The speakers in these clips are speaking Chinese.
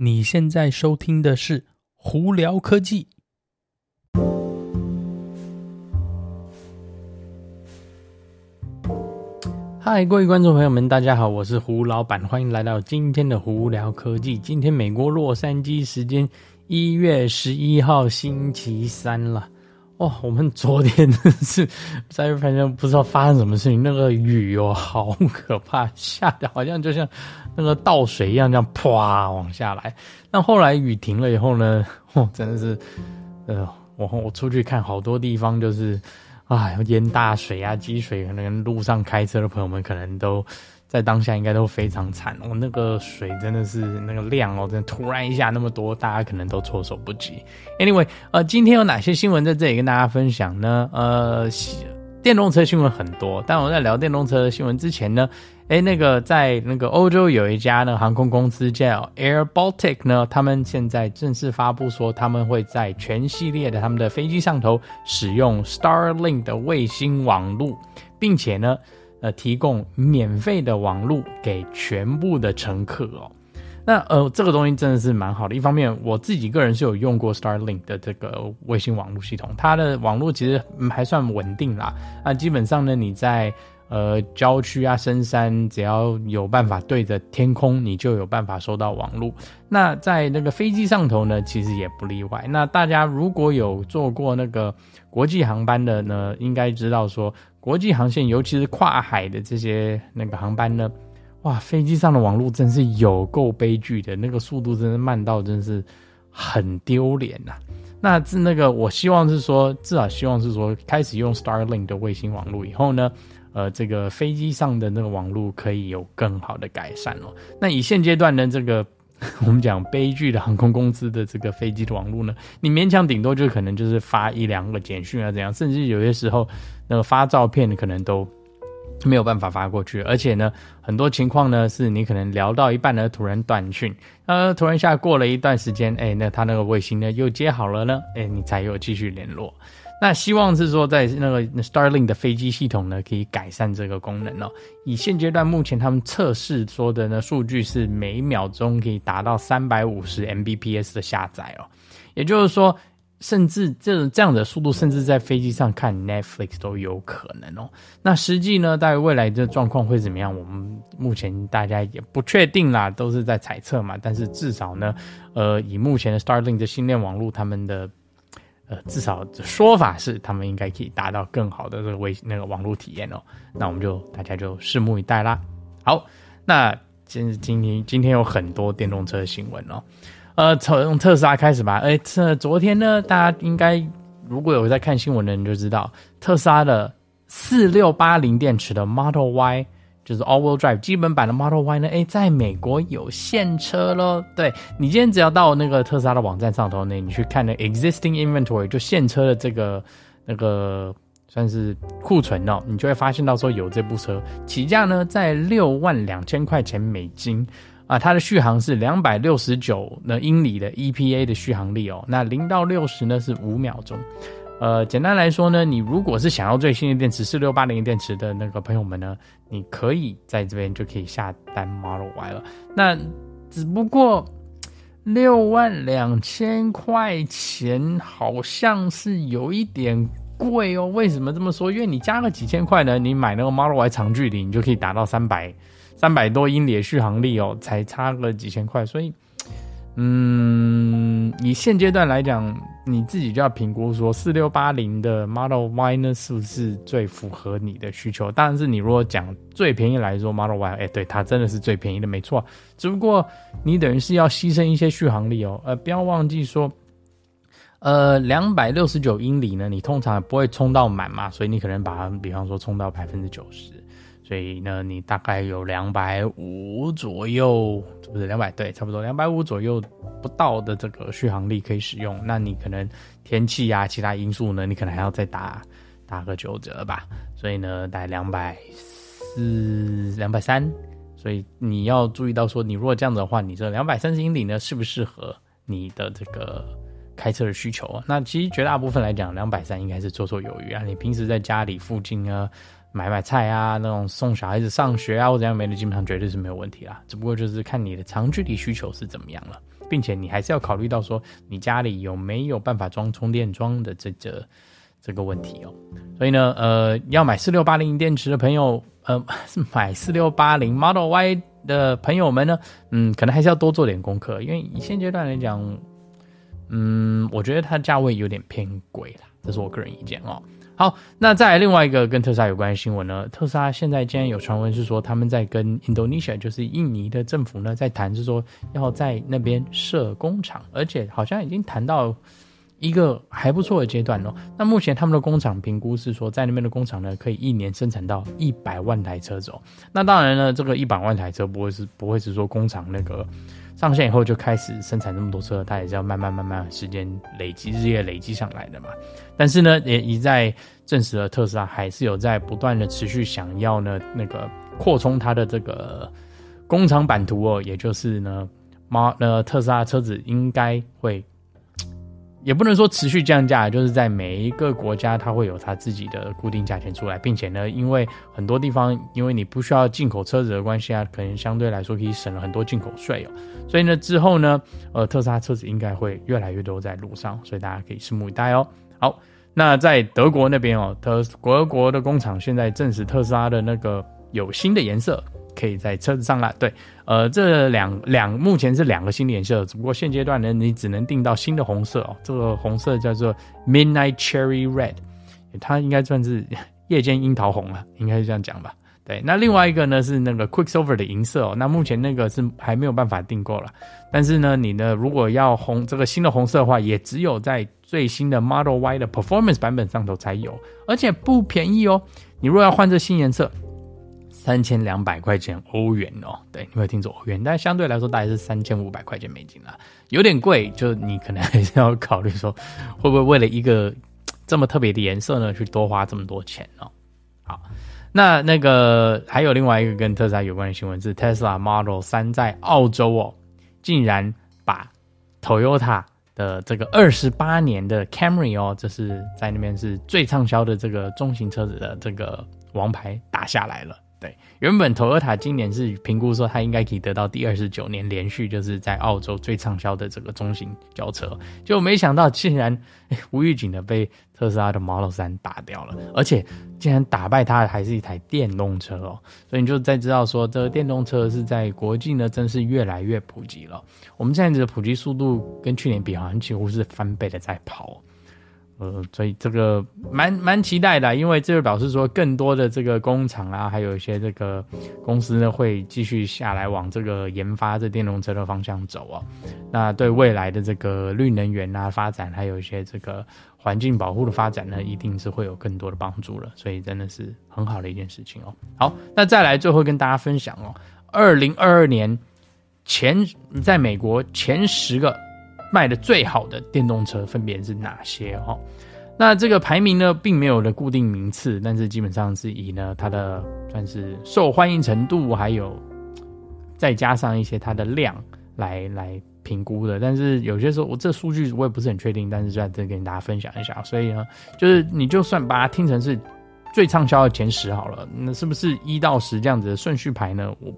你现在收听的是胡聊科技。嗨，各位观众朋友们，大家好，我是胡老板，欢迎来到今天的胡聊科技。今天美国洛杉矶时间一月十一号星期三了。哦，我们昨天是 在反正不知道发生什么事情，那个雨哦，好可怕，下的好像就像那个倒水一样，这样啪往下来。那后来雨停了以后呢，哦，真的是，呃，我我出去看好多地方就是，啊，淹大水啊，积水，可能路上开车的朋友们可能都。在当下应该都非常惨，哦、那个水真的是那个量哦，真的突然一下那么多，大家可能都措手不及。Anyway，呃，今天有哪些新闻在这里跟大家分享呢？呃，电动车新闻很多，但我在聊电动车新闻之前呢，诶，那个在那个欧洲有一家呢航空公司叫 Air Baltic 呢，他们现在正式发布说，他们会在全系列的他们的飞机上头使用 Starlink 的卫星网络，并且呢。呃，提供免费的网络给全部的乘客哦。那呃，这个东西真的是蛮好的。一方面，我自己个人是有用过 Starlink 的这个卫星网络系统，它的网络其实还算稳定啦。那基本上呢，你在呃郊区啊、深山，只要有办法对着天空，你就有办法收到网络。那在那个飞机上头呢，其实也不例外。那大家如果有坐过那个国际航班的呢，应该知道说。国际航线，尤其是跨海的这些那个航班呢，哇，飞机上的网络真是有够悲剧的，那个速度真是慢到真是很丢脸呐。那那个，我希望是说，至少希望是说，开始用 Starlink 的卫星网络以后呢，呃，这个飞机上的那个网络可以有更好的改善哦。那以现阶段呢，这个。我们讲悲剧的航空公司的这个飞机的网络呢，你勉强顶多就可能就是发一两个简讯啊，怎样，甚至有些时候那个发照片可能都没有办法发过去，而且呢，很多情况呢是你可能聊到一半呢突然断讯，呃，突然下过了一段时间，哎，那他那个卫星呢又接好了呢，哎，你才有继续联络。那希望是说，在那个 Starlink 的飞机系统呢，可以改善这个功能哦。以现阶段目前他们测试说的呢，数据是每秒钟可以达到三百五十 Mbps 的下载哦。也就是说，甚至这这样的速度，甚至在飞机上看 Netflix 都有可能哦。那实际呢，在未来的状况会怎么样？我们目前大家也不确定啦，都是在猜测嘛。但是至少呢，呃，以目前的 Starlink 的星链网络，他们的。呃，至少说法是他们应该可以达到更好的这个微那个网络体验哦。那我们就大家就拭目以待啦。好，那今今天今天有很多电动车新闻哦。呃，从特斯拉开始吧。哎，这昨天呢，大家应该如果有在看新闻的人就知道，特斯拉的四六八零电池的 Model Y。就是 All-Wheel Drive 基本版的 Model Y 呢，诶，在美国有现车咯。对，你今天只要到那个特斯拉的网站上头呢，你去看那 Existing Inventory 就现车的这个那个算是库存哦，你就会发现到说有这部车，起价呢在六万两千块钱美金啊，它的续航是两百六十九的英里的 EPA 的续航力哦，那零到六十呢是五秒钟。呃，简单来说呢，你如果是想要最新的电池，四六八零电池的那个朋友们呢，你可以在这边就可以下单 Model Y 了。那只不过六万两千块钱好像是有一点贵哦。为什么这么说？因为你加个几千块呢，你买那个 Model Y 长距离，你就可以达到三百三百多英里的续航力哦，才差个几千块，所以。嗯，以现阶段来讲，你自己就要评估说，四六八零的 Model Y 呢，是不是最符合你的需求？当然是你如果讲最便宜来说，Model Y，哎，对，它真的是最便宜的，没错。只不过你等于是要牺牲一些续航力哦，呃，不要忘记说，呃，两百六十九英里呢，你通常不会充到满嘛，所以你可能把它，比方说充到百分之九十。所以呢，你大概有两百五左右，是不是两百？对，差不多两百五左右不到的这个续航力可以使用。那你可能天气啊，其他因素呢，你可能还要再打打个九折吧。所以呢，大概两百四、两百三。所以你要注意到说，你如果这样子的话，你这两百三十英里呢，适不适合你的这个开车的需求啊？那其实绝大部分来讲，两百三应该是绰绰有余啊。你平时在家里附近啊。买买菜啊，那种送小孩子上学啊，或者怎样没的，基本上绝对是没有问题啦。只不过就是看你的长距离需求是怎么样了。并且你还是要考虑到说你家里有没有办法装充电桩的这个这个问题哦。所以呢，呃，要买四六八零电池的朋友，呃，是 买四六八零 Model Y 的朋友们呢，嗯，可能还是要多做点功课，因为现阶段来讲，嗯，我觉得它价位有点偏贵啦，这是我个人意见哦。好，那再另外一个跟特斯拉有关的新闻呢？特斯拉现在竟然有传闻是说，他们在跟 Indonesia，就是印尼的政府呢，在谈，是说要在那边设工厂，而且好像已经谈到一个还不错的阶段哦。那目前他们的工厂评估是说，在那边的工厂呢，可以一年生产到一百万台车走。那当然呢，这个一百万台车不会是不会是说工厂那个。上线以后就开始生产这么多车，它也是要慢慢慢慢时间累积，日夜累积上来的嘛。但是呢，也一再证实了特斯拉还是有在不断的持续想要呢那个扩充它的这个工厂版图哦，也就是呢，马呃特斯拉车子应该会。也不能说持续降价，就是在每一个国家，它会有它自己的固定价钱出来，并且呢，因为很多地方，因为你不需要进口车子的关系啊，可能相对来说可以省了很多进口税哦。所以呢，之后呢，呃，特斯拉车子应该会越来越多在路上，所以大家可以拭目以待哦。好，那在德国那边哦，德国的工厂现在证实特斯拉的那个有新的颜色。可以在车子上了，对，呃，这两两目前是两个新颜色，只不过现阶段呢，你只能订到新的红色哦。这个红色叫做 Midnight Cherry Red，它应该算是 夜间樱桃红了，应该是这样讲吧？对，那另外一个呢是那个 Quicksilver 的银色哦，那目前那个是还没有办法订购了，但是呢，你呢如果要红这个新的红色的话，也只有在最新的 Model Y 的 Performance 版本上头才有，而且不便宜哦。你如果要换这新颜色。三千两百块钱欧元哦，对，你会听错欧元，但相对来说大概是三千五百块钱美金啦，有点贵，就你可能还是要考虑说，会不会为了一个这么特别的颜色呢，去多花这么多钱哦？好，那那个还有另外一个跟特斯拉有关的新闻是，Tesla Model 3在澳洲哦，竟然把 Toyota 的这个二十八年的 Camry 哦，这是在那边是最畅销的这个中型车子的这个王牌打下来了。对，原本 Toyota 今年是评估说它应该可以得到第二十九年连续就是在澳洲最畅销的这个中型轿车，结果没想到竟然无预警的被特斯拉的 Model 3打掉了，而且竟然打败它的还是一台电动车哦，所以你就再知道说这个电动车是在国际呢真是越来越普及了，我们现在的普及速度跟去年比好像几乎是翻倍的在跑。呃，所以这个蛮蛮期待的，因为这就表示说更多的这个工厂啊，还有一些这个公司呢，会继续下来往这个研发这电动车的方向走哦。那对未来的这个绿能源啊发展，还有一些这个环境保护的发展呢，一定是会有更多的帮助了。所以真的是很好的一件事情哦。好，那再来最后跟大家分享哦，二零二二年前在美国前十个。卖的最好的电动车分别是哪些？哦，那这个排名呢，并没有的固定名次，但是基本上是以呢它的算是受欢迎程度，还有再加上一些它的量来来评估的。但是有些时候我这数据我也不是很确定，但是在这跟大家分享一下。所以呢，就是你就算把它听成是最畅销的前十好了，那是不是一到十这样子的顺序排呢？我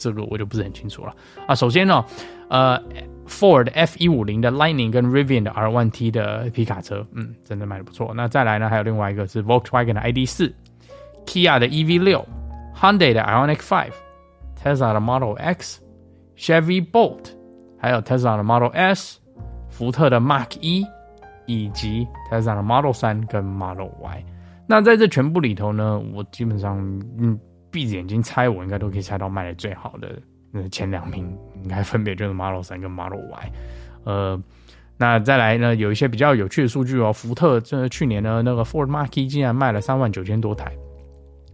这个我就不是很清楚了啊。首先呢，呃。Ford F 一五零的 Lightning 跟 Rivian 的 R One T 的皮卡车，嗯，真的卖的不错。那再来呢，还有另外一个是 Volkswagen 的 ID 四，Kia 的 EV 六，Hyundai 的 Ioniq Five，Tesla 的 Model X，Chevy Bolt，还有 Tesla 的 Model S，福特的 Mark 一，以及 Tesla 的 Model 三跟 Model Y。那在这全部里头呢，我基本上嗯闭着眼睛猜，我应该都可以猜到卖的最好的。那前两名应该分别就是 Model 3跟 Model Y，呃，那再来呢，有一些比较有趣的数据哦。福特这去年呢，那个 Ford m a r k e 竟然卖了三万九千多台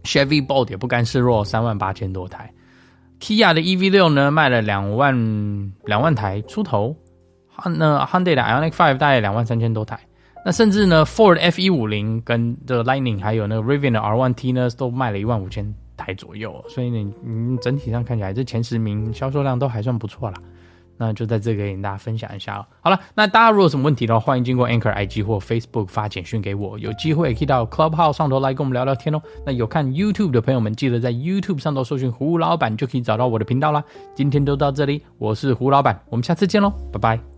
，Chevy Bolt 也不甘示弱，三万八千多台，Kia 的 EV 六呢卖了两万两万台出头，那 Hyundai 的 Ioniq 5大概两万三千多台，那甚至呢 Ford F 一五零跟这个 Lightning 还有那个 Rivian 的 R1T 呢都卖了一万五千台左右，所以你你整体上看起来，这前十名销售量都还算不错啦。那就在这个跟大家分享一下了。好了，那大家如果有什么问题的话，欢迎经过 Anchor IG 或 Facebook 发简讯给我，有机会可以到 Clubhouse 上头来跟我们聊聊天哦。那有看 YouTube 的朋友们，记得在 YouTube 上头搜寻胡老板，就可以找到我的频道啦。今天就到这里，我是胡老板，我们下次见喽，拜拜。